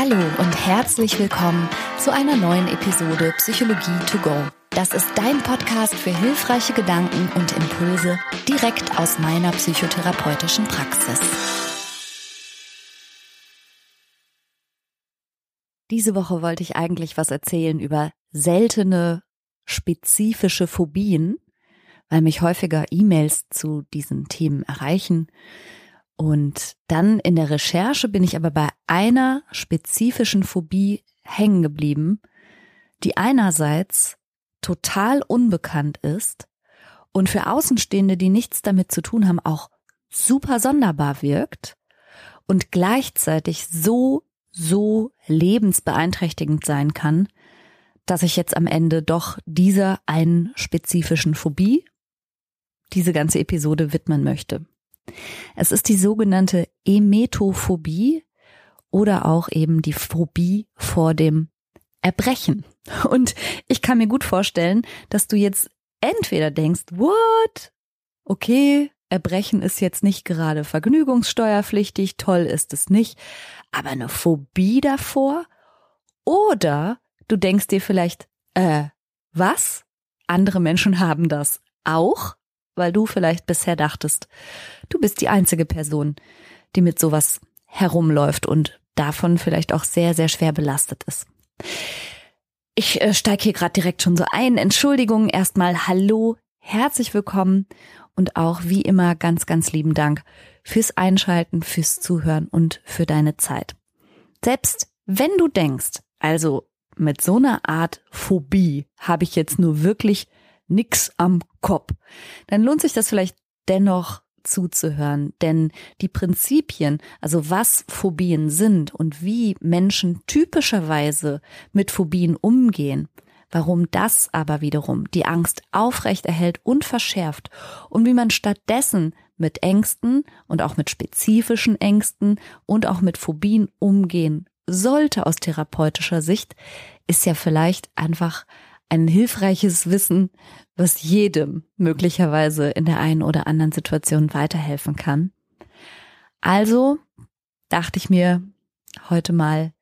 Hallo und herzlich willkommen zu einer neuen Episode Psychologie to go. Das ist dein Podcast für hilfreiche Gedanken und Impulse direkt aus meiner psychotherapeutischen Praxis. Diese Woche wollte ich eigentlich was erzählen über seltene spezifische Phobien, weil mich häufiger E-Mails zu diesen Themen erreichen und dann in der Recherche bin ich aber bei einer spezifischen Phobie hängen geblieben, die einerseits total unbekannt ist und für Außenstehende, die nichts damit zu tun haben, auch super sonderbar wirkt und gleichzeitig so, so lebensbeeinträchtigend sein kann, dass ich jetzt am Ende doch dieser einen spezifischen Phobie diese ganze Episode widmen möchte. Es ist die sogenannte Emetophobie oder auch eben die Phobie vor dem Erbrechen. Und ich kann mir gut vorstellen, dass du jetzt entweder denkst, what? Okay, Erbrechen ist jetzt nicht gerade vergnügungssteuerpflichtig, toll ist es nicht, aber eine Phobie davor? Oder du denkst dir vielleicht, äh, was? Andere Menschen haben das auch? Weil du vielleicht bisher dachtest, du bist die einzige Person, die mit sowas herumläuft und davon vielleicht auch sehr, sehr schwer belastet ist. Ich äh, steige hier gerade direkt schon so ein. Entschuldigung, erstmal hallo, herzlich willkommen und auch wie immer ganz, ganz lieben Dank fürs Einschalten, fürs Zuhören und für deine Zeit. Selbst wenn du denkst, also mit so einer Art Phobie habe ich jetzt nur wirklich nix am Kopf, dann lohnt sich das vielleicht dennoch zuzuhören, denn die Prinzipien, also was Phobien sind und wie Menschen typischerweise mit Phobien umgehen, warum das aber wiederum die Angst aufrecht erhält und verschärft und wie man stattdessen mit Ängsten und auch mit spezifischen Ängsten und auch mit Phobien umgehen sollte aus therapeutischer Sicht, ist ja vielleicht einfach ein hilfreiches Wissen, was jedem möglicherweise in der einen oder anderen Situation weiterhelfen kann. Also dachte ich mir heute mal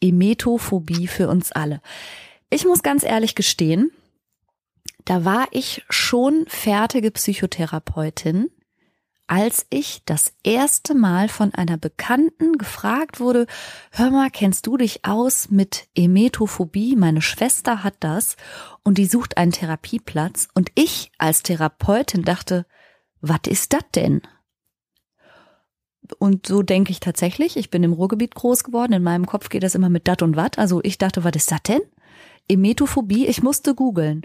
Emetophobie für uns alle. Ich muss ganz ehrlich gestehen, da war ich schon fertige Psychotherapeutin, als ich das erste Mal von einer Bekannten gefragt wurde, hör mal, kennst du dich aus mit Emetophobie? Meine Schwester hat das und die sucht einen Therapieplatz und ich als Therapeutin dachte, was ist das denn? Und so denke ich tatsächlich. Ich bin im Ruhrgebiet groß geworden. In meinem Kopf geht das immer mit dat und wat. Also ich dachte, was ist das denn? Emetophobie. Ich musste googeln.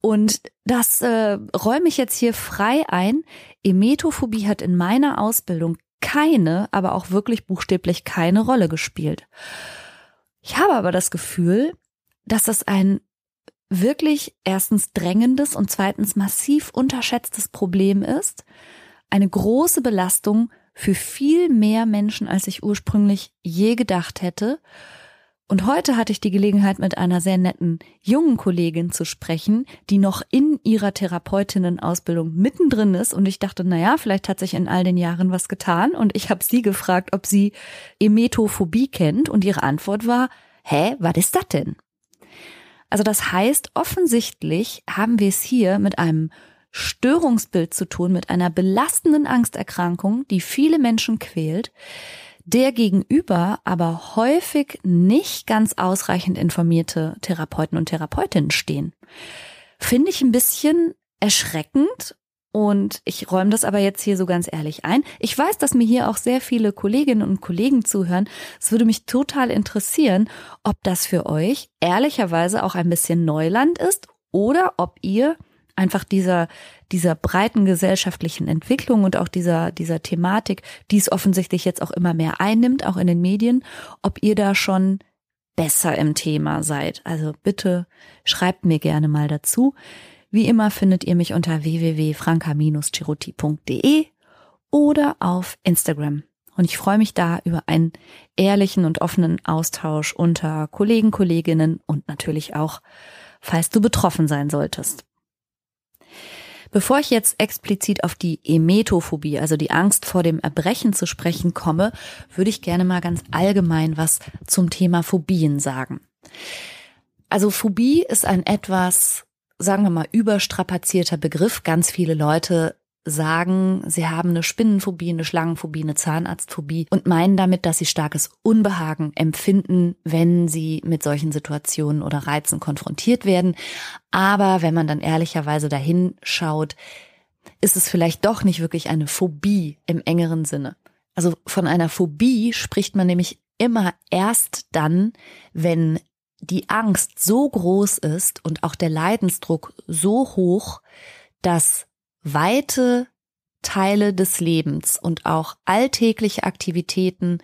Und das äh, räume ich jetzt hier frei ein. Emetophobie hat in meiner Ausbildung keine, aber auch wirklich buchstäblich keine Rolle gespielt. Ich habe aber das Gefühl, dass das ein wirklich erstens drängendes und zweitens massiv unterschätztes Problem ist, eine große Belastung für viel mehr Menschen, als ich ursprünglich je gedacht hätte und heute hatte ich die Gelegenheit, mit einer sehr netten jungen Kollegin zu sprechen, die noch in ihrer Therapeutinnen-Ausbildung mittendrin ist. Und ich dachte, na ja, vielleicht hat sich in all den Jahren was getan. Und ich habe sie gefragt, ob sie Emetophobie kennt. Und ihre Antwort war, hä, was ist das denn? Also das heißt, offensichtlich haben wir es hier mit einem Störungsbild zu tun, mit einer belastenden Angsterkrankung, die viele Menschen quält, der gegenüber aber häufig nicht ganz ausreichend informierte Therapeuten und Therapeutinnen stehen. Finde ich ein bisschen erschreckend und ich räume das aber jetzt hier so ganz ehrlich ein. Ich weiß, dass mir hier auch sehr viele Kolleginnen und Kollegen zuhören. Es würde mich total interessieren, ob das für euch ehrlicherweise auch ein bisschen Neuland ist oder ob ihr einfach dieser, dieser breiten gesellschaftlichen Entwicklung und auch dieser, dieser Thematik, die es offensichtlich jetzt auch immer mehr einnimmt, auch in den Medien, ob ihr da schon besser im Thema seid. Also bitte schreibt mir gerne mal dazu. Wie immer findet ihr mich unter www.franka-chiruti.de oder auf Instagram. Und ich freue mich da über einen ehrlichen und offenen Austausch unter Kollegen, Kolleginnen und natürlich auch, falls du betroffen sein solltest. Bevor ich jetzt explizit auf die Emetophobie, also die Angst vor dem Erbrechen zu sprechen komme, würde ich gerne mal ganz allgemein was zum Thema Phobien sagen. Also Phobie ist ein etwas, sagen wir mal, überstrapazierter Begriff. Ganz viele Leute sagen, sie haben eine Spinnenphobie, eine Schlangenphobie, eine Zahnarztphobie und meinen damit, dass sie starkes Unbehagen empfinden, wenn sie mit solchen Situationen oder Reizen konfrontiert werden. Aber wenn man dann ehrlicherweise dahin schaut, ist es vielleicht doch nicht wirklich eine Phobie im engeren Sinne. Also von einer Phobie spricht man nämlich immer erst dann, wenn die Angst so groß ist und auch der Leidensdruck so hoch, dass weite Teile des Lebens und auch alltägliche Aktivitäten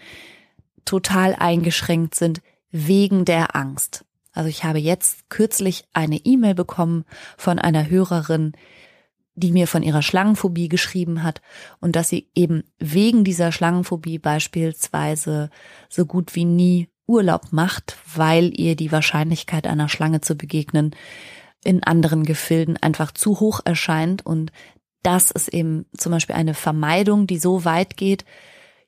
total eingeschränkt sind wegen der Angst. Also ich habe jetzt kürzlich eine E-Mail bekommen von einer Hörerin, die mir von ihrer Schlangenphobie geschrieben hat und dass sie eben wegen dieser Schlangenphobie beispielsweise so gut wie nie Urlaub macht, weil ihr die Wahrscheinlichkeit einer Schlange zu begegnen in anderen Gefilden einfach zu hoch erscheint und das ist eben zum Beispiel eine Vermeidung, die so weit geht,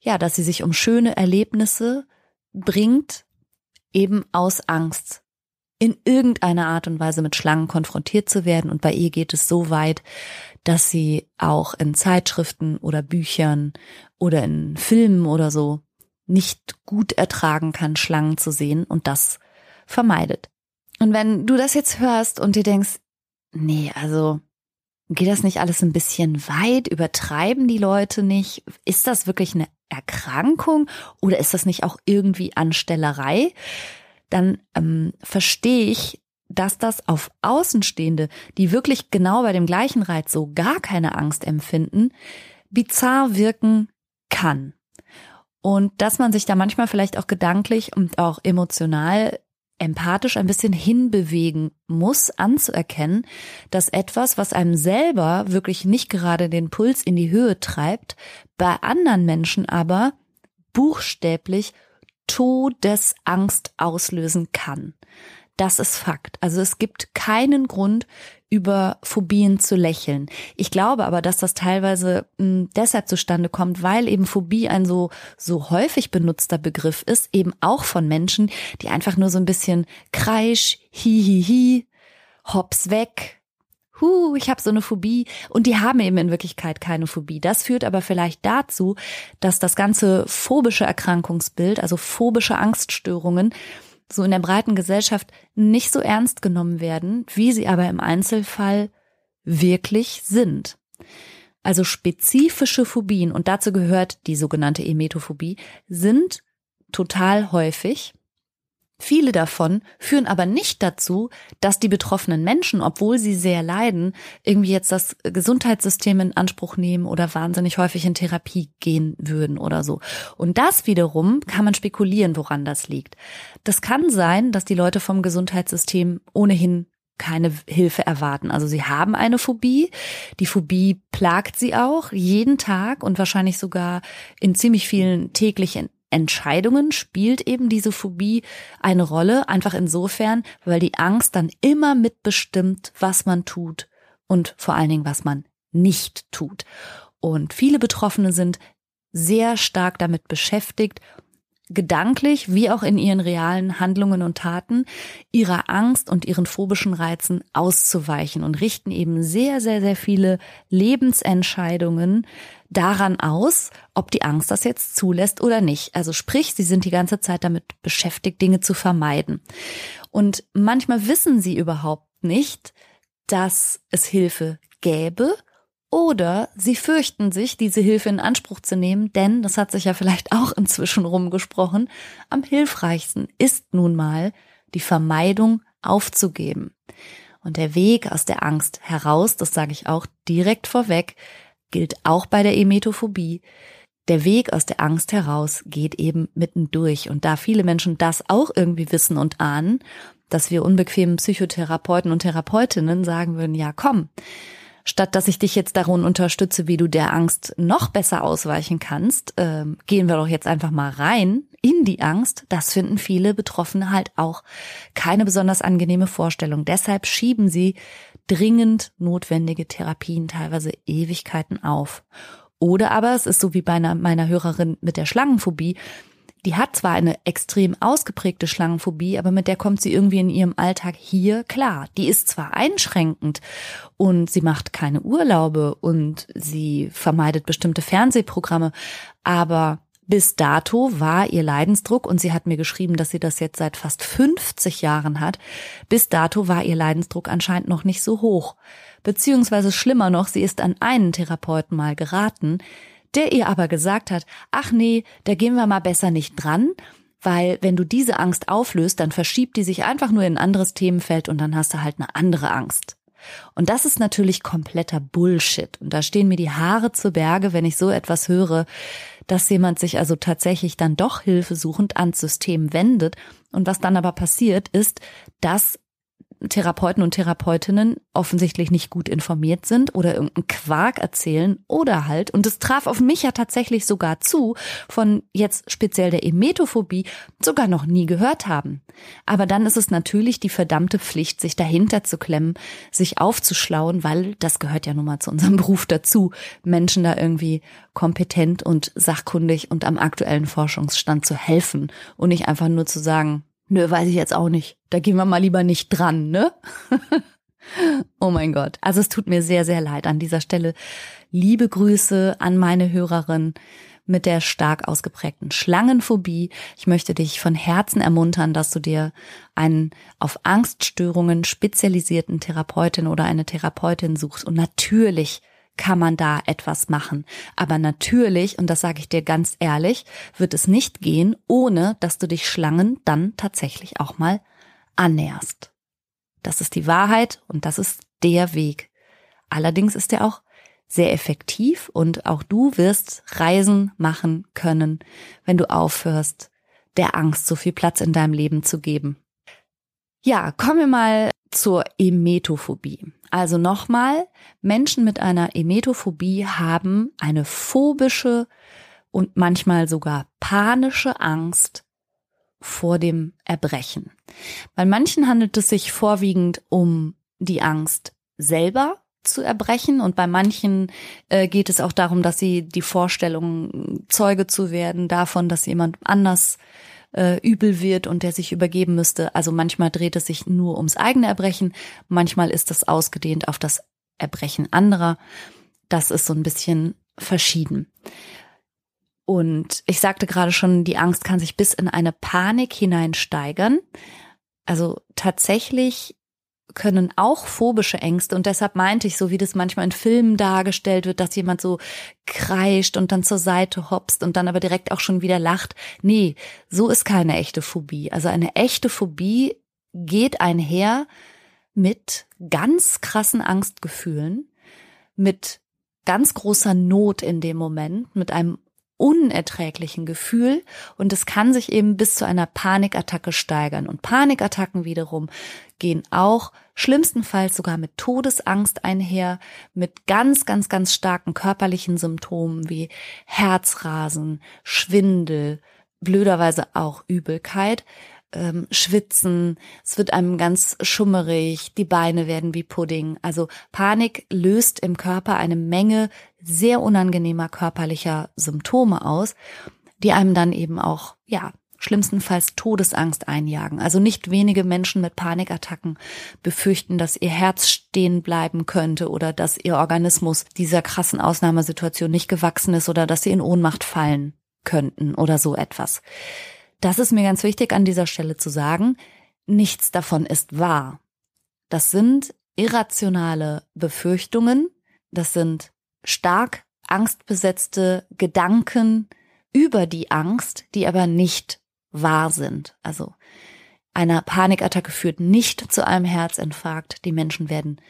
ja, dass sie sich um schöne Erlebnisse bringt, eben aus Angst, in irgendeiner Art und Weise mit Schlangen konfrontiert zu werden. Und bei ihr geht es so weit, dass sie auch in Zeitschriften oder Büchern oder in Filmen oder so nicht gut ertragen kann, Schlangen zu sehen und das vermeidet. Und wenn du das jetzt hörst und dir denkst, nee, also geht das nicht alles ein bisschen weit? Übertreiben die Leute nicht? Ist das wirklich eine Erkrankung oder ist das nicht auch irgendwie Anstellerei? Dann ähm, verstehe ich, dass das auf Außenstehende, die wirklich genau bei dem gleichen Reiz so gar keine Angst empfinden, bizarr wirken kann. Und dass man sich da manchmal vielleicht auch gedanklich und auch emotional empathisch ein bisschen hinbewegen muss, anzuerkennen, dass etwas, was einem selber wirklich nicht gerade den Puls in die Höhe treibt, bei anderen Menschen aber buchstäblich Todesangst auslösen kann. Das ist Fakt. Also es gibt keinen Grund, über Phobien zu lächeln. Ich glaube aber, dass das teilweise mh, hm, deshalb zustande kommt, weil eben Phobie ein so, so häufig benutzter Begriff ist, eben auch von Menschen, die einfach nur so ein bisschen kreisch, hi, hi, hi, hops weg, hu, ich habe so eine Phobie und die haben eben in Wirklichkeit keine Phobie. Das führt aber vielleicht dazu, dass das ganze phobische Erkrankungsbild, also phobische Angststörungen, so in der breiten Gesellschaft nicht so ernst genommen werden, wie sie aber im Einzelfall wirklich sind. Also spezifische Phobien, und dazu gehört die sogenannte Emetophobie, sind total häufig Viele davon führen aber nicht dazu, dass die betroffenen Menschen, obwohl sie sehr leiden, irgendwie jetzt das Gesundheitssystem in Anspruch nehmen oder wahnsinnig häufig in Therapie gehen würden oder so. Und das wiederum kann man spekulieren, woran das liegt. Das kann sein, dass die Leute vom Gesundheitssystem ohnehin keine Hilfe erwarten. Also sie haben eine Phobie. Die Phobie plagt sie auch jeden Tag und wahrscheinlich sogar in ziemlich vielen täglichen Entscheidungen spielt eben diese Phobie eine Rolle, einfach insofern, weil die Angst dann immer mitbestimmt, was man tut und vor allen Dingen, was man nicht tut. Und viele Betroffene sind sehr stark damit beschäftigt, gedanklich wie auch in ihren realen Handlungen und Taten ihrer Angst und ihren phobischen Reizen auszuweichen und richten eben sehr, sehr, sehr viele Lebensentscheidungen daran aus, ob die Angst das jetzt zulässt oder nicht. Also sprich, sie sind die ganze Zeit damit beschäftigt, Dinge zu vermeiden. Und manchmal wissen sie überhaupt nicht, dass es Hilfe gäbe oder sie fürchten sich, diese Hilfe in Anspruch zu nehmen, denn, das hat sich ja vielleicht auch inzwischen rumgesprochen, am hilfreichsten ist nun mal die Vermeidung aufzugeben. Und der Weg aus der Angst heraus, das sage ich auch direkt vorweg, gilt auch bei der Emetophobie. Der Weg aus der Angst heraus geht eben mittendurch. Und da viele Menschen das auch irgendwie wissen und ahnen, dass wir unbequemen Psychotherapeuten und Therapeutinnen sagen würden, ja komm, statt dass ich dich jetzt darin unterstütze, wie du der Angst noch besser ausweichen kannst, äh, gehen wir doch jetzt einfach mal rein in die Angst. Das finden viele Betroffene halt auch keine besonders angenehme Vorstellung. Deshalb schieben sie dringend notwendige Therapien teilweise Ewigkeiten auf. Oder aber es ist so wie bei einer, meiner Hörerin mit der Schlangenphobie, die hat zwar eine extrem ausgeprägte Schlangenphobie, aber mit der kommt sie irgendwie in ihrem Alltag hier klar. Die ist zwar einschränkend und sie macht keine Urlaube und sie vermeidet bestimmte Fernsehprogramme, aber bis dato war ihr Leidensdruck, und sie hat mir geschrieben, dass sie das jetzt seit fast 50 Jahren hat, bis dato war ihr Leidensdruck anscheinend noch nicht so hoch. Beziehungsweise schlimmer noch, sie ist an einen Therapeuten mal geraten, der ihr aber gesagt hat, ach nee, da gehen wir mal besser nicht dran, weil wenn du diese Angst auflöst, dann verschiebt die sich einfach nur in ein anderes Themenfeld und dann hast du halt eine andere Angst. Und das ist natürlich kompletter Bullshit. Und da stehen mir die Haare zu Berge, wenn ich so etwas höre, dass jemand sich also tatsächlich dann doch hilfesuchend ans System wendet. Und was dann aber passiert, ist, dass Therapeuten und Therapeutinnen offensichtlich nicht gut informiert sind oder irgendeinen Quark erzählen oder halt, und es traf auf mich ja tatsächlich sogar zu, von jetzt speziell der Emetophobie sogar noch nie gehört haben. Aber dann ist es natürlich die verdammte Pflicht, sich dahinter zu klemmen, sich aufzuschlauen, weil das gehört ja nun mal zu unserem Beruf dazu, Menschen da irgendwie kompetent und sachkundig und am aktuellen Forschungsstand zu helfen und nicht einfach nur zu sagen, Nö, weiß ich jetzt auch nicht. Da gehen wir mal lieber nicht dran, ne? oh mein Gott. Also es tut mir sehr, sehr leid an dieser Stelle. Liebe Grüße an meine Hörerin mit der stark ausgeprägten Schlangenphobie. Ich möchte dich von Herzen ermuntern, dass du dir einen auf Angststörungen spezialisierten Therapeutin oder eine Therapeutin suchst. Und natürlich kann man da etwas machen. Aber natürlich, und das sage ich dir ganz ehrlich, wird es nicht gehen, ohne dass du dich Schlangen dann tatsächlich auch mal annäherst. Das ist die Wahrheit und das ist der Weg. Allerdings ist er auch sehr effektiv und auch du wirst Reisen machen können, wenn du aufhörst, der Angst so viel Platz in deinem Leben zu geben. Ja, kommen wir mal zur Emetophobie. Also nochmal, Menschen mit einer Emetophobie haben eine phobische und manchmal sogar panische Angst vor dem Erbrechen. Bei manchen handelt es sich vorwiegend um die Angst selber zu erbrechen und bei manchen äh, geht es auch darum, dass sie die Vorstellung Zeuge zu werden davon, dass jemand anders äh, übel wird und der sich übergeben müsste. Also manchmal dreht es sich nur ums eigene Erbrechen, manchmal ist das ausgedehnt auf das Erbrechen anderer. Das ist so ein bisschen verschieden. Und ich sagte gerade schon, die Angst kann sich bis in eine Panik hineinsteigern. Also tatsächlich können auch phobische Ängste und deshalb meinte ich, so wie das manchmal in Filmen dargestellt wird, dass jemand so kreischt und dann zur Seite hopst und dann aber direkt auch schon wieder lacht. Nee, so ist keine echte Phobie. Also eine echte Phobie geht einher mit ganz krassen Angstgefühlen, mit ganz großer Not in dem Moment, mit einem unerträglichen Gefühl und es kann sich eben bis zu einer Panikattacke steigern. Und Panikattacken wiederum gehen auch schlimmstenfalls sogar mit Todesangst einher, mit ganz, ganz, ganz starken körperlichen Symptomen wie Herzrasen, Schwindel, blöderweise auch Übelkeit ähm, schwitzen, es wird einem ganz schummerig, die Beine werden wie Pudding. Also Panik löst im Körper eine Menge sehr unangenehmer körperlicher Symptome aus, die einem dann eben auch, ja, schlimmstenfalls Todesangst einjagen. Also nicht wenige Menschen mit Panikattacken befürchten, dass ihr Herz stehen bleiben könnte oder dass ihr Organismus dieser krassen Ausnahmesituation nicht gewachsen ist oder dass sie in Ohnmacht fallen könnten oder so etwas. Das ist mir ganz wichtig an dieser Stelle zu sagen. Nichts davon ist wahr. Das sind irrationale Befürchtungen. Das sind stark angstbesetzte Gedanken über die Angst, die aber nicht wahr sind. Also eine Panikattacke führt nicht zu einem Herzinfarkt. Die Menschen werden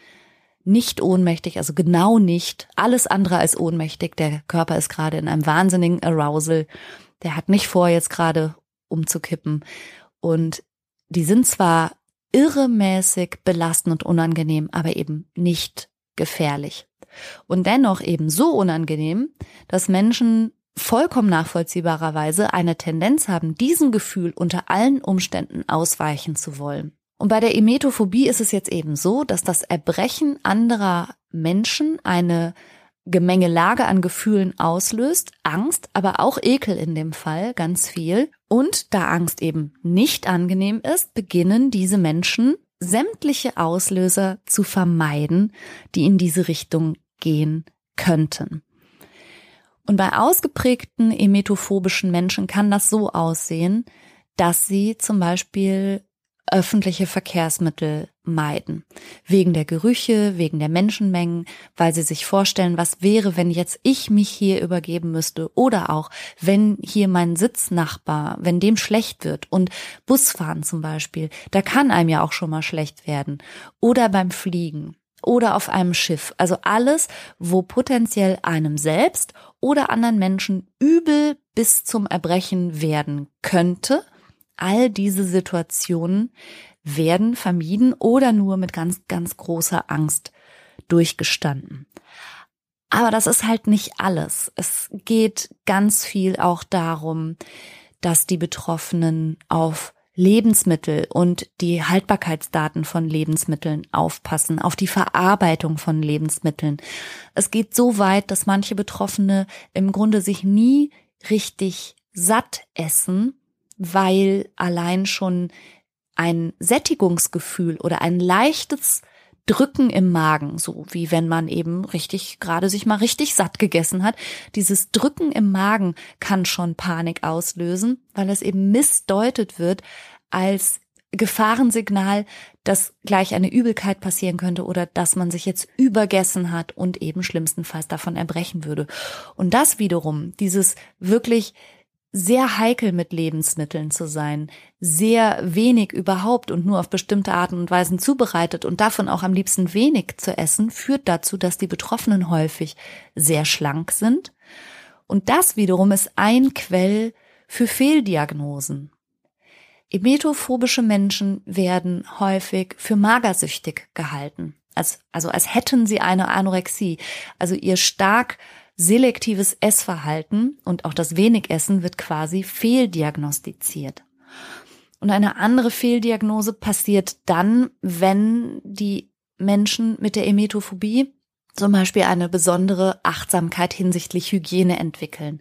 nicht ohnmächtig, also genau nicht. Alles andere als ohnmächtig. Der Körper ist gerade in einem wahnsinnigen Arousal. Der hat nicht vor, jetzt gerade umzukippen. Und die sind zwar irremäßig belastend und unangenehm, aber eben nicht gefährlich. Und dennoch eben so unangenehm, dass Menschen vollkommen nachvollziehbarerweise eine Tendenz haben, diesem Gefühl unter allen Umständen ausweichen zu wollen. Und bei der Emetophobie ist es jetzt eben so, dass das Erbrechen anderer Menschen eine Gemengelage an Gefühlen auslöst, Angst, aber auch Ekel in dem Fall, ganz viel. Und da Angst eben nicht angenehm ist, beginnen diese Menschen sämtliche Auslöser zu vermeiden, die in diese Richtung gehen könnten. Und bei ausgeprägten emetophobischen Menschen kann das so aussehen, dass sie zum Beispiel öffentliche Verkehrsmittel meiden. Wegen der Gerüche, wegen der Menschenmengen, weil sie sich vorstellen, was wäre, wenn jetzt ich mich hier übergeben müsste oder auch, wenn hier mein Sitznachbar, wenn dem schlecht wird. Und Busfahren zum Beispiel, da kann einem ja auch schon mal schlecht werden. Oder beim Fliegen oder auf einem Schiff. Also alles, wo potenziell einem selbst oder anderen Menschen übel bis zum Erbrechen werden könnte all diese Situationen werden vermieden oder nur mit ganz, ganz großer Angst durchgestanden. Aber das ist halt nicht alles. Es geht ganz viel auch darum, dass die Betroffenen auf Lebensmittel und die Haltbarkeitsdaten von Lebensmitteln aufpassen, auf die Verarbeitung von Lebensmitteln. Es geht so weit, dass manche Betroffene im Grunde sich nie richtig satt essen, weil allein schon ein Sättigungsgefühl oder ein leichtes Drücken im Magen, so wie wenn man eben richtig gerade sich mal richtig satt gegessen hat. Dieses Drücken im Magen kann schon Panik auslösen, weil es eben missdeutet wird als Gefahrensignal, dass gleich eine Übelkeit passieren könnte oder dass man sich jetzt übergessen hat und eben schlimmstenfalls davon erbrechen würde. Und das wiederum, dieses wirklich sehr heikel mit Lebensmitteln zu sein, sehr wenig überhaupt und nur auf bestimmte Arten und Weisen zubereitet und davon auch am liebsten wenig zu essen, führt dazu, dass die Betroffenen häufig sehr schlank sind. Und das wiederum ist ein Quell für Fehldiagnosen. Emetophobische Menschen werden häufig für magersüchtig gehalten. Als, also als hätten sie eine Anorexie. Also ihr stark selektives Essverhalten und auch das Wenigessen wird quasi fehldiagnostiziert. Und eine andere Fehldiagnose passiert dann, wenn die Menschen mit der Emetophobie zum Beispiel eine besondere Achtsamkeit hinsichtlich Hygiene entwickeln.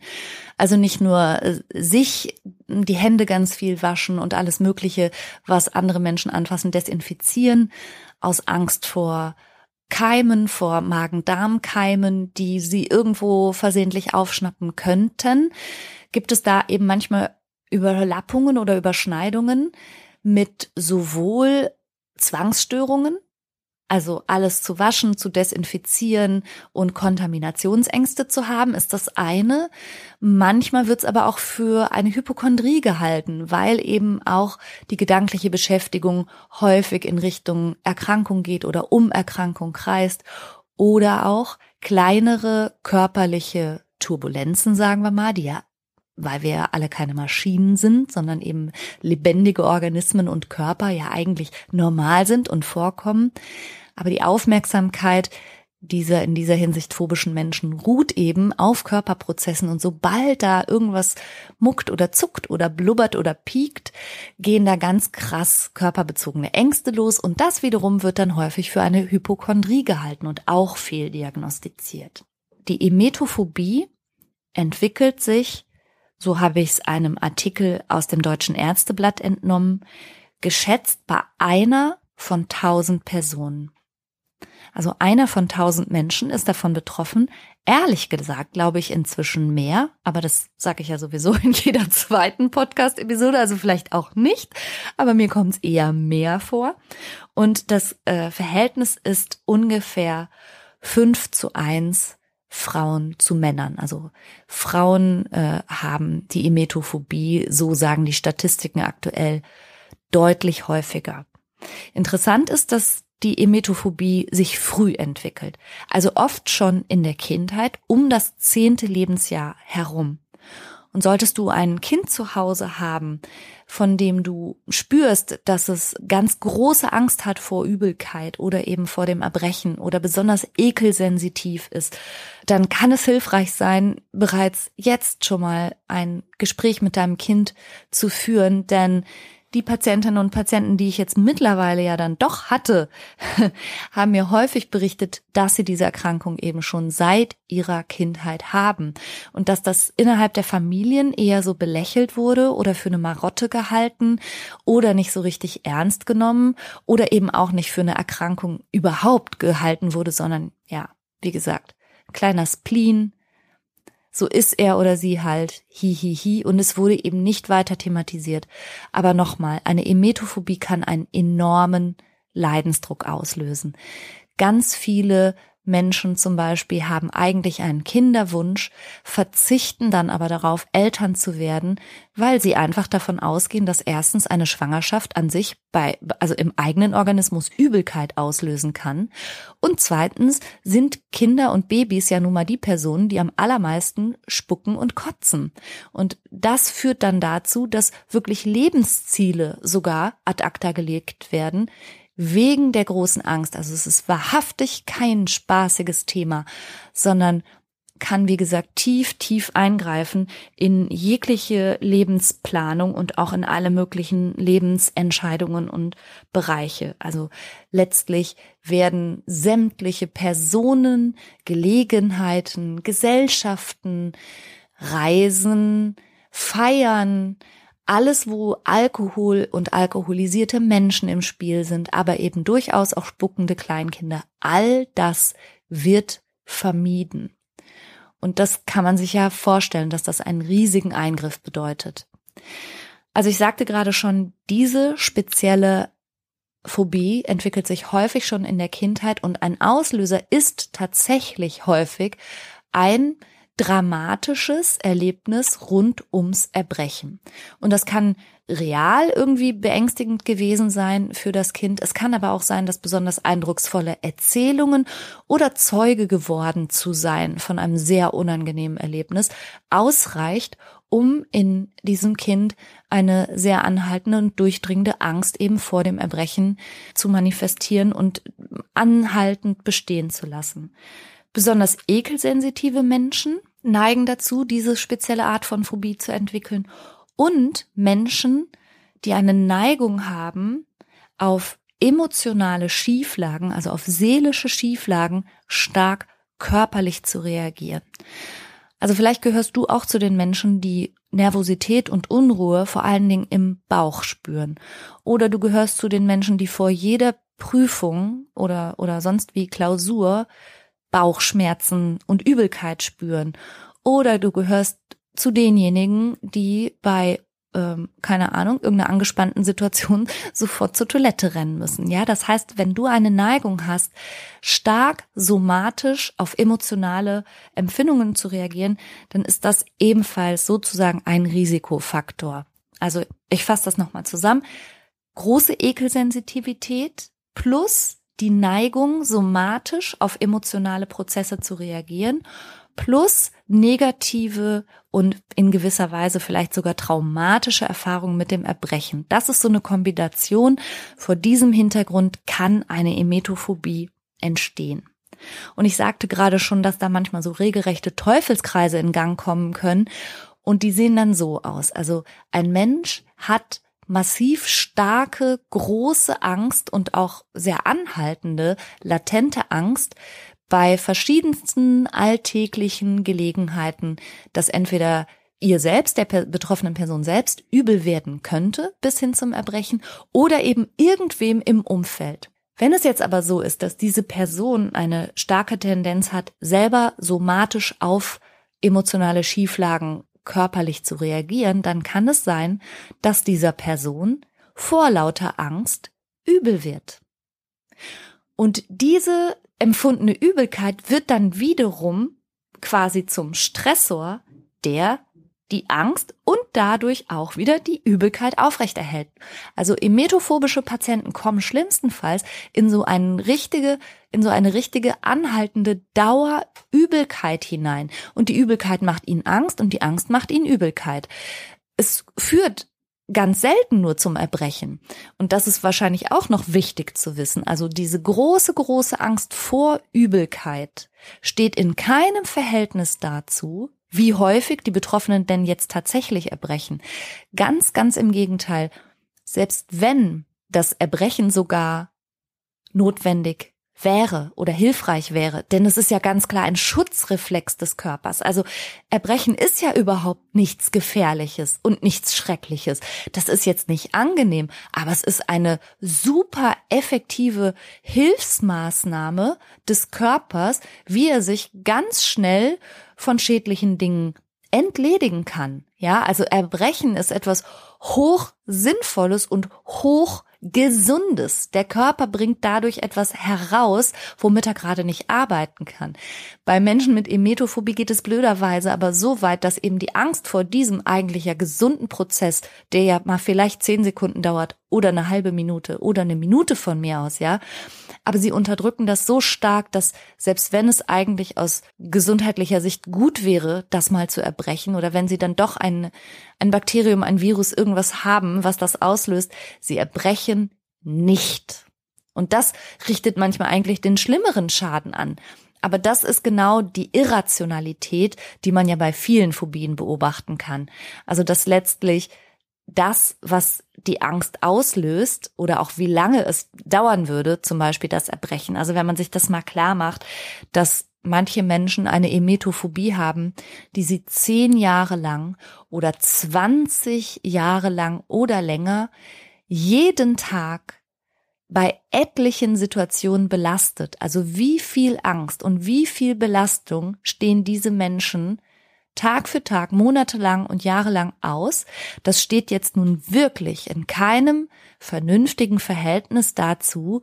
Also nicht nur äh, sich die Hände ganz viel waschen und alles Mögliche, was andere Menschen anfassen, desinfizieren, aus Angst vor Keimen, vor Magen-Darm-Keimen, die sie irgendwo versehentlich aufschnappen könnten, gibt es da eben manchmal Überlappungen oder Überschneidungen mit sowohl Zwangsstörungen, also alles zu waschen, zu desinfizieren und Kontaminationsängste zu haben, ist das eine. Manchmal wird es aber auch für eine Hypochondrie gehalten, weil eben auch die gedankliche Beschäftigung häufig in Richtung Erkrankung geht oder um Erkrankung kreist oder auch kleinere körperliche Turbulenzen, sagen wir mal, die ja weil wir alle keine Maschinen sind, sondern eben lebendige Organismen und Körper ja eigentlich normal sind und vorkommen. Aber die Aufmerksamkeit dieser in dieser Hinsicht phobischen Menschen ruht eben auf Körperprozessen und sobald da irgendwas muckt oder zuckt oder blubbert oder piekt, gehen da ganz krass körperbezogene Ängste los und das wiederum wird dann häufig für eine Hypochondrie gehalten und auch fehldiagnostiziert. Die Emetophobie entwickelt sich so habe ich es einem Artikel aus dem Deutschen Ärzteblatt entnommen, geschätzt bei einer von tausend Personen. Also einer von tausend Menschen ist davon betroffen. Ehrlich gesagt glaube ich inzwischen mehr, aber das sage ich ja sowieso in jeder zweiten Podcast-Episode, also vielleicht auch nicht, aber mir kommt es eher mehr vor. Und das äh, Verhältnis ist ungefähr fünf zu eins Frauen zu Männern. Also Frauen äh, haben die Emetophobie, so sagen die Statistiken aktuell, deutlich häufiger. Interessant ist, dass die Emetophobie sich früh entwickelt, also oft schon in der Kindheit um das zehnte Lebensjahr herum. Und solltest du ein Kind zu Hause haben, von dem du spürst, dass es ganz große Angst hat vor Übelkeit oder eben vor dem Erbrechen oder besonders ekelsensitiv ist, dann kann es hilfreich sein, bereits jetzt schon mal ein Gespräch mit deinem Kind zu führen, denn die Patientinnen und Patienten, die ich jetzt mittlerweile ja dann doch hatte, haben mir häufig berichtet, dass sie diese Erkrankung eben schon seit ihrer Kindheit haben. Und dass das innerhalb der Familien eher so belächelt wurde oder für eine Marotte gehalten oder nicht so richtig ernst genommen oder eben auch nicht für eine Erkrankung überhaupt gehalten wurde, sondern ja, wie gesagt, kleiner Spleen, so ist er oder sie halt, hi, hi, hi, und es wurde eben nicht weiter thematisiert. Aber nochmal, eine Emetophobie kann einen enormen Leidensdruck auslösen. Ganz viele Menschen zum Beispiel haben eigentlich einen Kinderwunsch, verzichten dann aber darauf, Eltern zu werden, weil sie einfach davon ausgehen, dass erstens eine Schwangerschaft an sich bei, also im eigenen Organismus Übelkeit auslösen kann. Und zweitens sind Kinder und Babys ja nun mal die Personen, die am allermeisten spucken und kotzen. Und das führt dann dazu, dass wirklich Lebensziele sogar ad acta gelegt werden, wegen der großen Angst. Also es ist wahrhaftig kein spaßiges Thema, sondern kann, wie gesagt, tief, tief eingreifen in jegliche Lebensplanung und auch in alle möglichen Lebensentscheidungen und Bereiche. Also letztlich werden sämtliche Personen, Gelegenheiten, Gesellschaften, Reisen, Feiern, alles, wo Alkohol und alkoholisierte Menschen im Spiel sind, aber eben durchaus auch spuckende Kleinkinder, all das wird vermieden. Und das kann man sich ja vorstellen, dass das einen riesigen Eingriff bedeutet. Also ich sagte gerade schon, diese spezielle Phobie entwickelt sich häufig schon in der Kindheit und ein Auslöser ist tatsächlich häufig ein dramatisches Erlebnis rund ums Erbrechen. Und das kann real irgendwie beängstigend gewesen sein für das Kind. Es kann aber auch sein, dass besonders eindrucksvolle Erzählungen oder Zeuge geworden zu sein von einem sehr unangenehmen Erlebnis ausreicht, um in diesem Kind eine sehr anhaltende und durchdringende Angst eben vor dem Erbrechen zu manifestieren und anhaltend bestehen zu lassen. Besonders ekelsensitive Menschen neigen dazu, diese spezielle Art von Phobie zu entwickeln. Und Menschen, die eine Neigung haben, auf emotionale Schieflagen, also auf seelische Schieflagen, stark körperlich zu reagieren. Also vielleicht gehörst du auch zu den Menschen, die Nervosität und Unruhe vor allen Dingen im Bauch spüren. Oder du gehörst zu den Menschen, die vor jeder Prüfung oder, oder sonst wie Klausur Bauchschmerzen und Übelkeit spüren. Oder du gehörst zu denjenigen, die bei ähm, keine Ahnung, irgendeiner angespannten Situation sofort zur Toilette rennen müssen. Ja, das heißt, wenn du eine Neigung hast, stark somatisch auf emotionale Empfindungen zu reagieren, dann ist das ebenfalls sozusagen ein Risikofaktor. Also ich fasse das nochmal zusammen. Große Ekelsensitivität plus die Neigung, somatisch auf emotionale Prozesse zu reagieren, plus negative und in gewisser Weise vielleicht sogar traumatische Erfahrungen mit dem Erbrechen. Das ist so eine Kombination. Vor diesem Hintergrund kann eine Emetophobie entstehen. Und ich sagte gerade schon, dass da manchmal so regelrechte Teufelskreise in Gang kommen können. Und die sehen dann so aus. Also ein Mensch hat massiv starke, große Angst und auch sehr anhaltende, latente Angst bei verschiedensten alltäglichen Gelegenheiten, dass entweder ihr selbst, der betroffenen Person selbst, übel werden könnte bis hin zum Erbrechen oder eben irgendwem im Umfeld. Wenn es jetzt aber so ist, dass diese Person eine starke Tendenz hat, selber somatisch auf emotionale Schieflagen körperlich zu reagieren, dann kann es sein, dass dieser Person vor lauter Angst übel wird. Und diese empfundene Übelkeit wird dann wiederum quasi zum Stressor, der die Angst und dadurch auch wieder die Übelkeit aufrechterhält. Also emetophobische Patienten kommen schlimmstenfalls in so eine richtige, in so eine richtige anhaltende Dauerübelkeit hinein. Und die Übelkeit macht ihnen Angst und die Angst macht ihnen Übelkeit. Es führt ganz selten nur zum Erbrechen. Und das ist wahrscheinlich auch noch wichtig zu wissen. Also diese große, große Angst vor Übelkeit steht in keinem Verhältnis dazu, wie häufig die Betroffenen denn jetzt tatsächlich erbrechen. Ganz, ganz im Gegenteil. selbst wenn das Erbrechen sogar notwendig wäre oder hilfreich wäre. Denn es ist ja ganz klar ein Schutzreflex des Körpers. Also Erbrechen ist ja überhaupt nichts Gefährliches und nichts Schreckliches. Das ist jetzt nicht angenehm, aber es ist eine super effektive Hilfsmaßnahme des Körpers, wie er sich ganz schnell von schädlichen Dingen entledigen kann. Ja, also Erbrechen ist etwas hoch Sinnvolles und hoch Gesundes. Der Körper bringt dadurch etwas heraus, womit er gerade nicht arbeiten kann. Bei Menschen mit Emetophobie geht es blöderweise aber so weit, dass eben die Angst vor diesem eigentlich ja gesunden Prozess, der ja mal vielleicht zehn Sekunden dauert oder eine halbe Minute oder eine Minute von mir aus, ja, aber sie unterdrücken das so stark, dass selbst wenn es eigentlich aus gesundheitlicher Sicht gut wäre, das mal zu erbrechen oder wenn sie dann doch ein, ein Bakterium, ein Virus, irgendwas haben, was das auslöst, sie erbrechen nicht. Und das richtet manchmal eigentlich den schlimmeren Schaden an. Aber das ist genau die Irrationalität, die man ja bei vielen Phobien beobachten kann. Also dass letztlich das, was die Angst auslöst oder auch wie lange es dauern würde, zum Beispiel das Erbrechen. Also wenn man sich das mal klar macht, dass manche Menschen eine Emetophobie haben, die sie zehn Jahre lang oder 20 Jahre lang oder länger jeden Tag bei etlichen Situationen belastet. Also wie viel Angst und wie viel Belastung stehen diese Menschen Tag für Tag, monatelang und jahrelang aus. Das steht jetzt nun wirklich in keinem vernünftigen Verhältnis dazu,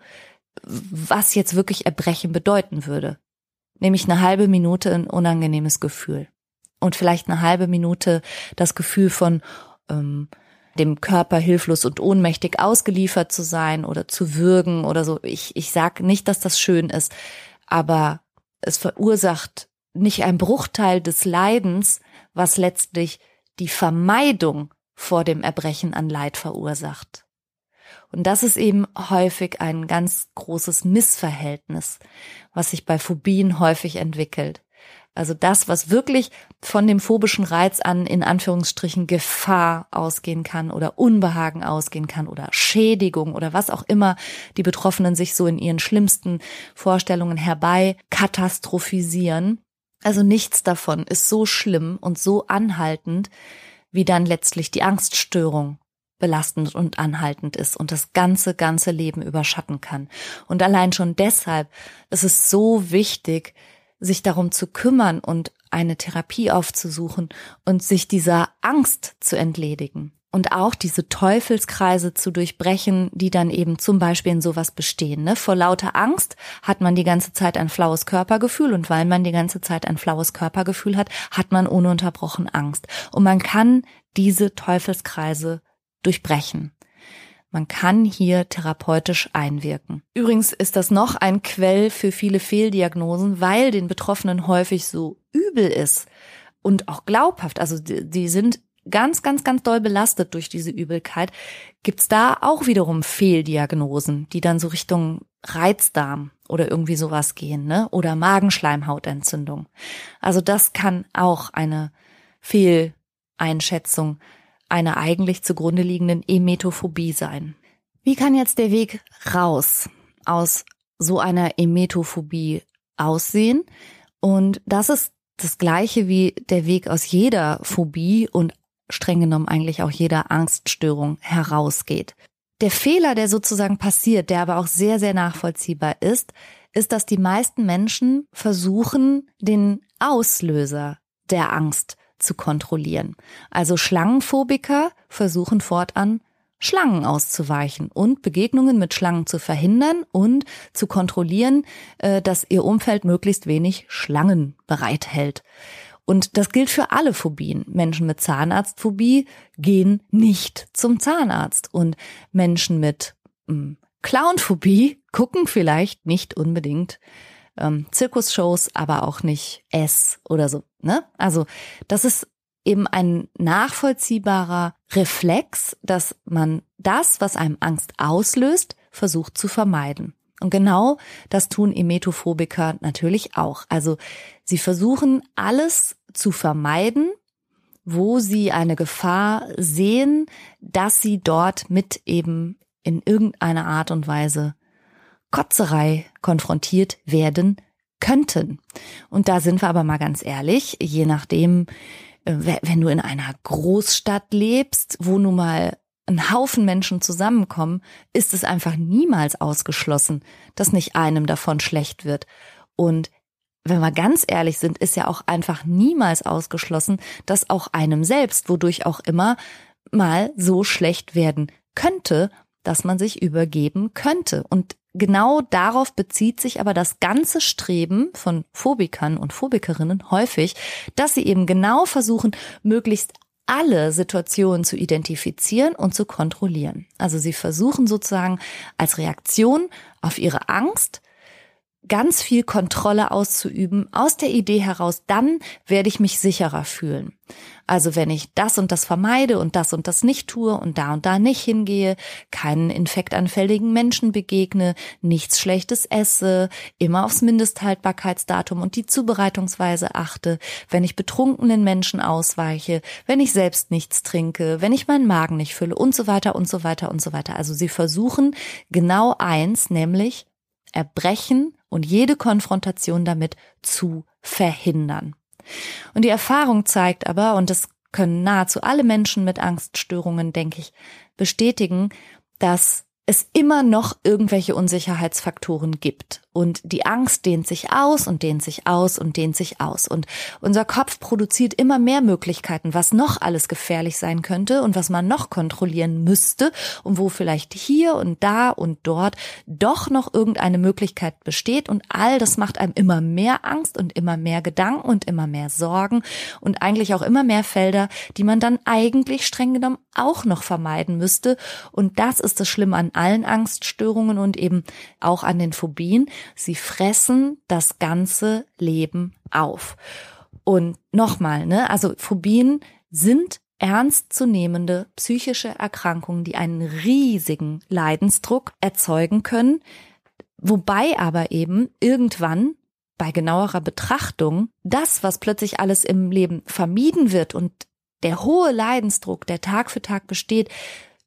was jetzt wirklich Erbrechen bedeuten würde. Nämlich eine halbe Minute ein unangenehmes Gefühl. Und vielleicht eine halbe Minute das Gefühl von ähm, dem Körper hilflos und ohnmächtig ausgeliefert zu sein oder zu würgen oder so. Ich, ich sag nicht, dass das schön ist, aber es verursacht nicht ein Bruchteil des Leidens, was letztlich die Vermeidung vor dem Erbrechen an Leid verursacht. Und das ist eben häufig ein ganz großes Missverhältnis, was sich bei Phobien häufig entwickelt. Also das, was wirklich von dem phobischen Reiz an in Anführungsstrichen Gefahr ausgehen kann oder Unbehagen ausgehen kann oder Schädigung oder was auch immer die Betroffenen sich so in ihren schlimmsten Vorstellungen herbei katastrophisieren, also nichts davon ist so schlimm und so anhaltend, wie dann letztlich die Angststörung belastend und anhaltend ist und das ganze, ganze Leben überschatten kann. Und allein schon deshalb ist es so wichtig, sich darum zu kümmern und eine Therapie aufzusuchen und sich dieser Angst zu entledigen und auch diese Teufelskreise zu durchbrechen, die dann eben zum Beispiel in sowas bestehen. Ne? Vor lauter Angst hat man die ganze Zeit ein flaues Körpergefühl und weil man die ganze Zeit ein flaues Körpergefühl hat, hat man ununterbrochen Angst. Und man kann diese Teufelskreise durchbrechen. Man kann hier therapeutisch einwirken. Übrigens ist das noch ein Quell für viele Fehldiagnosen, weil den Betroffenen häufig so übel ist und auch glaubhaft. Also die, die sind ganz, ganz, ganz doll belastet durch diese Übelkeit, gibt's da auch wiederum Fehldiagnosen, die dann so Richtung Reizdarm oder irgendwie sowas gehen, ne? Oder Magenschleimhautentzündung. Also das kann auch eine Fehleinschätzung einer eigentlich zugrunde liegenden Emetophobie sein. Wie kann jetzt der Weg raus aus so einer Emetophobie aussehen? Und das ist das gleiche wie der Weg aus jeder Phobie und streng genommen eigentlich auch jeder Angststörung herausgeht. Der Fehler, der sozusagen passiert, der aber auch sehr, sehr nachvollziehbar ist, ist, dass die meisten Menschen versuchen, den Auslöser der Angst zu kontrollieren. Also Schlangenphobiker versuchen fortan Schlangen auszuweichen und Begegnungen mit Schlangen zu verhindern und zu kontrollieren, äh, dass ihr Umfeld möglichst wenig Schlangen bereithält. Und das gilt für alle Phobien. Menschen mit Zahnarztphobie gehen nicht zum Zahnarzt und Menschen mit ähm, Clownphobie gucken vielleicht nicht unbedingt ähm, Zirkusshows, aber auch nicht S oder so. Ne? Also das ist eben ein nachvollziehbarer Reflex, dass man das, was einem Angst auslöst, versucht zu vermeiden. Und genau das tun Emetophobiker natürlich auch. Also sie versuchen alles zu vermeiden wo sie eine Gefahr sehen, dass sie dort mit eben in irgendeiner Art und Weise Kotzerei konfrontiert werden könnten. Und da sind wir aber mal ganz ehrlich, je nachdem, äh, wenn du in einer Großstadt lebst, wo nun mal ein Haufen Menschen zusammenkommen, ist es einfach niemals ausgeschlossen, dass nicht einem davon schlecht wird. Und wenn wir ganz ehrlich sind, ist ja auch einfach niemals ausgeschlossen, dass auch einem selbst, wodurch auch immer, mal so schlecht werden könnte, dass man sich übergeben könnte. Und genau darauf bezieht sich aber das ganze Streben von Phobikern und Phobikerinnen häufig, dass sie eben genau versuchen, möglichst alle Situationen zu identifizieren und zu kontrollieren. Also sie versuchen sozusagen als Reaktion auf ihre Angst ganz viel Kontrolle auszuüben, aus der Idee heraus, dann werde ich mich sicherer fühlen. Also wenn ich das und das vermeide und das und das nicht tue und da und da nicht hingehe, keinen infektanfälligen Menschen begegne, nichts Schlechtes esse, immer aufs Mindesthaltbarkeitsdatum und die Zubereitungsweise achte, wenn ich betrunkenen Menschen ausweiche, wenn ich selbst nichts trinke, wenn ich meinen Magen nicht fülle und so weiter und so weiter und so weiter. Also sie versuchen genau eins, nämlich Erbrechen und jede Konfrontation damit zu verhindern. Und die Erfahrung zeigt aber, und das können nahezu alle Menschen mit Angststörungen, denke ich, bestätigen, dass es immer noch irgendwelche Unsicherheitsfaktoren gibt. Und die Angst dehnt sich aus und dehnt sich aus und dehnt sich aus. Und unser Kopf produziert immer mehr Möglichkeiten, was noch alles gefährlich sein könnte und was man noch kontrollieren müsste und wo vielleicht hier und da und dort doch noch irgendeine Möglichkeit besteht. Und all das macht einem immer mehr Angst und immer mehr Gedanken und immer mehr Sorgen und eigentlich auch immer mehr Felder, die man dann eigentlich streng genommen auch noch vermeiden müsste. Und das ist das Schlimme an allen Angststörungen und eben auch an den Phobien. Sie fressen das ganze Leben auf. Und nochmal, ne, also Phobien sind ernstzunehmende psychische Erkrankungen, die einen riesigen Leidensdruck erzeugen können, wobei aber eben irgendwann bei genauerer Betrachtung das, was plötzlich alles im Leben vermieden wird und der hohe Leidensdruck, der Tag für Tag besteht,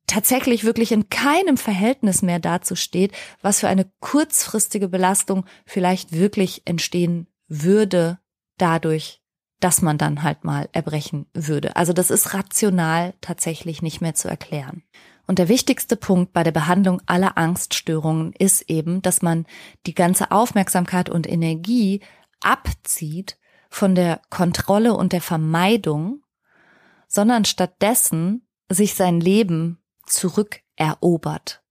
tatsächlich wirklich in keinem Verhältnis mehr dazu steht, was für eine kurzfristige Belastung vielleicht wirklich entstehen würde dadurch, dass man dann halt mal erbrechen würde. Also das ist rational tatsächlich nicht mehr zu erklären. Und der wichtigste Punkt bei der Behandlung aller Angststörungen ist eben, dass man die ganze Aufmerksamkeit und Energie abzieht von der Kontrolle und der Vermeidung, sondern stattdessen sich sein Leben zurückerobert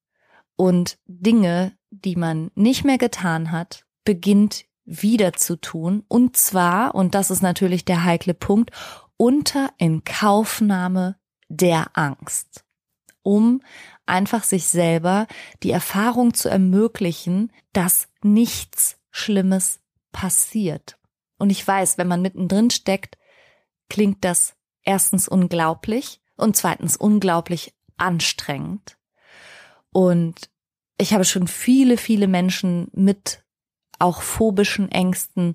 und Dinge, die man nicht mehr getan hat, beginnt wieder zu tun. Und zwar, und das ist natürlich der heikle Punkt, unter Inkaufnahme der Angst, um einfach sich selber die Erfahrung zu ermöglichen, dass nichts Schlimmes passiert. Und ich weiß, wenn man mittendrin steckt, klingt das erstens unglaublich und zweitens unglaublich anstrengend. Und ich habe schon viele, viele Menschen mit auch phobischen Ängsten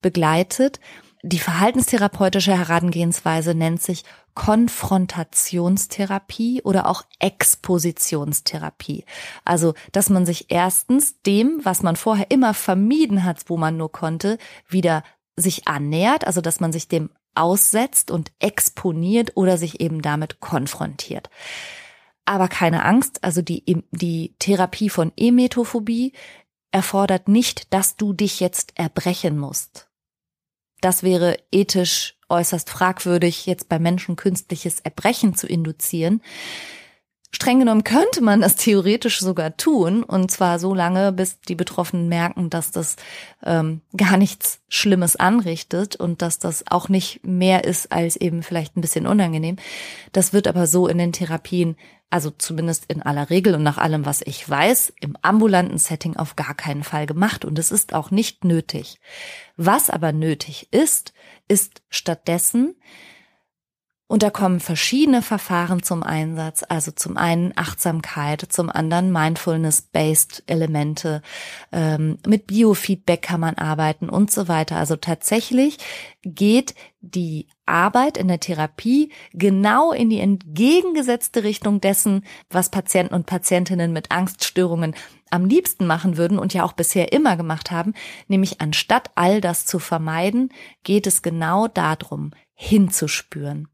begleitet. Die verhaltenstherapeutische Herangehensweise nennt sich Konfrontationstherapie oder auch Expositionstherapie. Also, dass man sich erstens dem, was man vorher immer vermieden hat, wo man nur konnte, wieder sich annähert, also dass man sich dem aussetzt und exponiert oder sich eben damit konfrontiert. Aber keine Angst, also die, die Therapie von Emetophobie erfordert nicht, dass du dich jetzt erbrechen musst. Das wäre ethisch äußerst fragwürdig, jetzt bei Menschen künstliches Erbrechen zu induzieren. Streng genommen könnte man das theoretisch sogar tun, und zwar so lange, bis die Betroffenen merken, dass das ähm, gar nichts Schlimmes anrichtet und dass das auch nicht mehr ist als eben vielleicht ein bisschen unangenehm. Das wird aber so in den Therapien, also zumindest in aller Regel und nach allem, was ich weiß, im ambulanten Setting auf gar keinen Fall gemacht und es ist auch nicht nötig. Was aber nötig ist, ist stattdessen Und da kommen verschiedene Verfahren zum Einsatz. Also zum einen Achtsamkeit, zum anderen Mindfulness-based Elemente. Ähm, mit Biofeedback kann man arbeiten und so weiter. Also tatsächlich geht die Arbeit in der Therapie genau in die entgegengesetzte Richtung dessen, was Patienten und Patientinnen mit Angststörungen am liebsten machen würden und ja auch bisher immer gemacht haben, nämlich anstatt all das zu vermeiden, geht es genau darum, hinzuspüren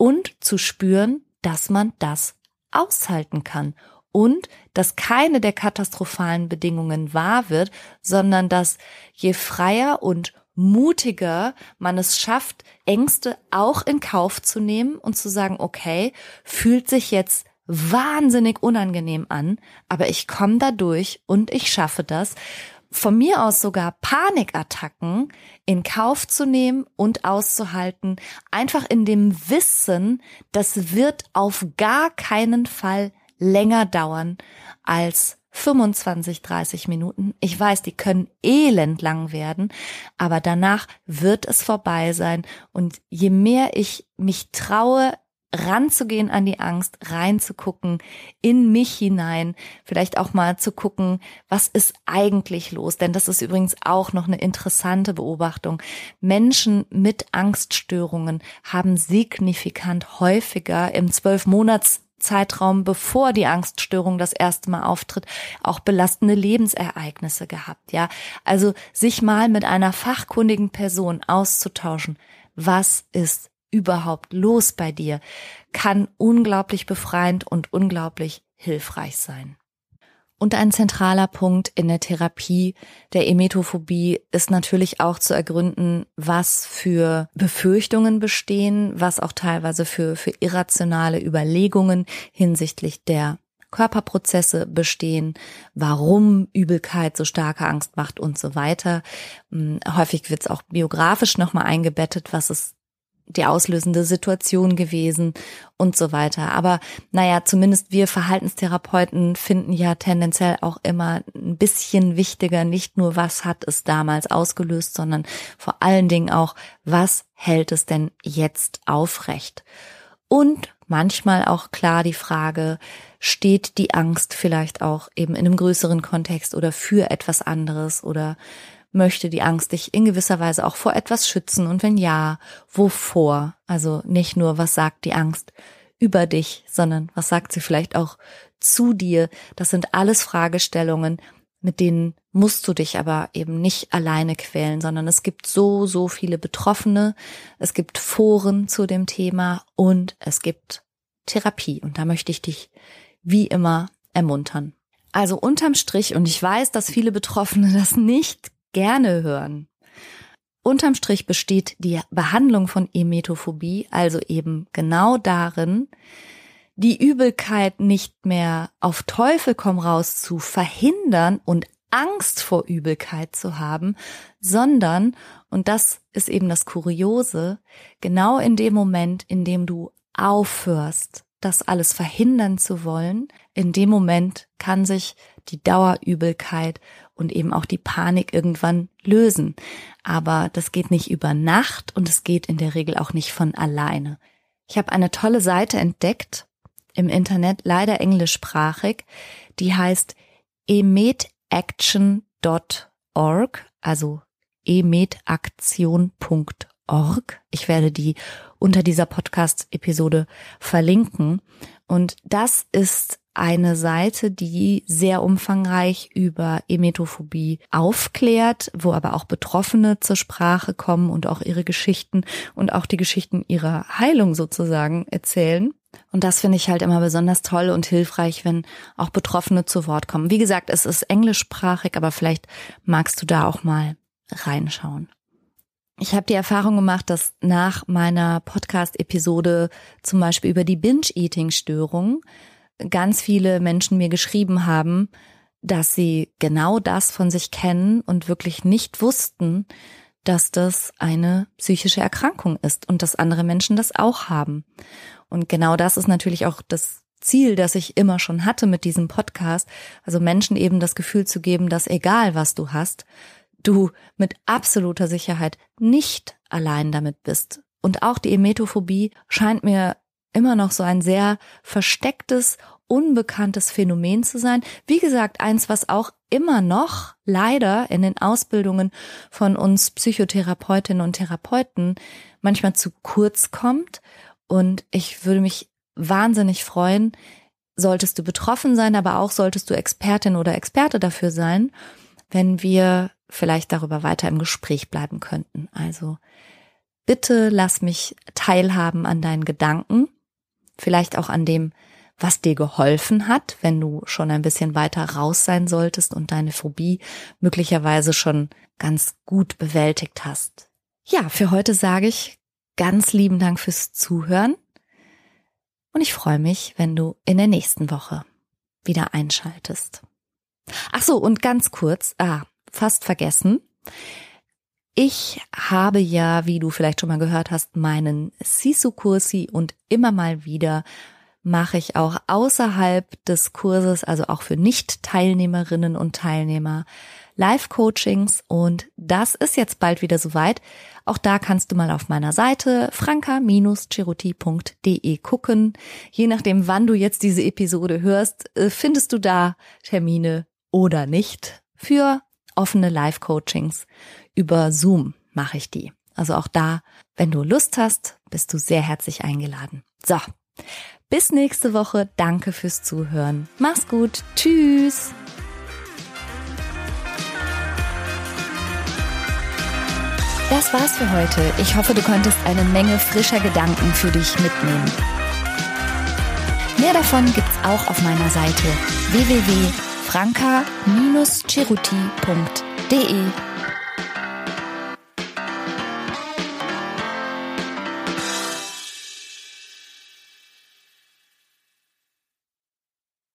und zu spüren, dass man das aushalten kann und dass keine der katastrophalen Bedingungen wahr wird, sondern dass je freier und mutiger man es schafft, Ängste auch in Kauf zu nehmen und zu sagen, okay, fühlt sich jetzt wahnsinnig unangenehm an, aber ich komme da durch und ich schaffe das von mir aus sogar Panikattacken in Kauf zu nehmen und auszuhalten, einfach in dem Wissen, das wird auf gar keinen Fall länger dauern als 25, 30 Minuten. Ich weiß, die können elend lang werden, aber danach wird es vorbei sein. Und je mehr ich mich traue, ranzugehen an die Angst, reinzugucken, in mich hinein, vielleicht auch mal zu gucken, was ist eigentlich los? Denn das ist übrigens auch noch eine interessante Beobachtung. Menschen mit Angststörungen haben signifikant häufiger im zwölf Monats Zeitraum, bevor die Angststörung das erste Mal auftritt, auch belastende Lebensereignisse gehabt, ja. Also sich mal mit einer fachkundigen Person auszutauschen. Was ist überhaupt los bei dir, kann unglaublich befreiend und unglaublich hilfreich sein. Und ein zentraler Punkt in der Therapie der Emetophobie ist natürlich auch zu ergründen, was für Befürchtungen bestehen, was auch teilweise für, für irrationale Überlegungen hinsichtlich der Körperprozesse bestehen, warum Übelkeit so starke Angst macht und so weiter. Hm, häufig wird es auch biografisch nochmal eingebettet, was es die auslösende Situation gewesen und so weiter. Aber naja, zumindest wir Verhaltenstherapeuten finden ja tendenziell auch immer ein bisschen wichtiger, nicht nur was hat es damals ausgelöst, sondern vor allen Dingen auch, was hält es denn jetzt aufrecht? Und manchmal auch klar die Frage, steht die Angst vielleicht auch eben in einem größeren Kontext oder für etwas anderes oder möchte die Angst dich in gewisser Weise auch vor etwas schützen? Und wenn ja, wovor? Also nicht nur, was sagt die Angst über dich, sondern was sagt sie vielleicht auch zu dir? Das sind alles Fragestellungen, mit denen musst du dich aber eben nicht alleine quälen, sondern es gibt so, so viele Betroffene, es gibt Foren zu dem Thema und es gibt Therapie. Und da möchte ich dich wie immer ermuntern. Also unterm Strich, und ich weiß, dass viele Betroffene das nicht gerne hören. Unterm Strich besteht die Behandlung von Emetophobie also eben genau darin, die Übelkeit nicht mehr auf Teufel komm raus zu verhindern und Angst vor Übelkeit zu haben, sondern, und das ist eben das Kuriose, genau in dem Moment, in dem du aufhörst, das alles verhindern zu wollen, in dem Moment kann sich die Dauerübelkeit und eben auch die Panik irgendwann lösen. Aber das geht nicht über Nacht und es geht in der Regel auch nicht von alleine. Ich habe eine tolle Seite entdeckt im Internet, leider englischsprachig, die heißt emetaction.org, also emetaktion.org. Ich werde die unter dieser Podcast-Episode verlinken. Und das ist eine Seite, die sehr umfangreich über Emetophobie aufklärt, wo aber auch Betroffene zur Sprache kommen und auch ihre Geschichten und auch die Geschichten ihrer Heilung sozusagen erzählen. Und das finde ich halt immer besonders toll und hilfreich, wenn auch Betroffene zu Wort kommen. Wie gesagt, es ist englischsprachig, aber vielleicht magst du da auch mal reinschauen. Ich habe die Erfahrung gemacht, dass nach meiner Podcast-Episode zum Beispiel über die Binge-Eating-Störung ganz viele Menschen mir geschrieben haben, dass sie genau das von sich kennen und wirklich nicht wussten, dass das eine psychische Erkrankung ist und dass andere Menschen das auch haben. Und genau das ist natürlich auch das Ziel, das ich immer schon hatte mit diesem Podcast, also Menschen eben das Gefühl zu geben, dass egal was du hast, du mit absoluter Sicherheit nicht allein damit bist und auch die Emetophobie scheint mir immer noch so ein sehr verstecktes, unbekanntes Phänomen zu sein. Wie gesagt, eins, was auch immer noch leider in den Ausbildungen von uns Psychotherapeutinnen und Therapeuten manchmal zu kurz kommt. Und ich würde mich wahnsinnig freuen, solltest du betroffen sein, aber auch solltest du Expertin oder Experte dafür sein, wenn wir vielleicht darüber weiter im Gespräch bleiben könnten. Also bitte lass mich teilhaben an deinen Gedanken, vielleicht auch an dem, was dir geholfen hat, wenn du schon ein bisschen weiter raus sein solltest und deine Phobie möglicherweise schon ganz gut bewältigt hast. Ja, für heute sage ich ganz lieben Dank fürs Zuhören und ich freue mich, wenn du in der nächsten Woche wieder einschaltest. Ach so, und ganz kurz, ah, fast vergessen. Ich habe ja, wie du vielleicht schon mal gehört hast, meinen Sisu-Kursi und immer mal wieder mache ich auch außerhalb des Kurses, also auch für Nicht-Teilnehmerinnen und Teilnehmer, Live-Coachings und das ist jetzt bald wieder soweit. Auch da kannst du mal auf meiner Seite franka-cheruti.de gucken. Je nachdem, wann du jetzt diese Episode hörst, äh, findest du da Termine oder nicht für offene Live-Coachings. Über Zoom mache ich die. Also auch da, wenn du Lust hast, bist du sehr herzlich eingeladen. So, bis nächste Woche. Danke fürs Zuhören. Mach's gut. Tschüss. Das war's für heute. Ich hoffe, du konntest eine Menge frischer Gedanken für dich mitnehmen. Mehr davon gibt's auch auf meiner Seite www.franca-ceruti.de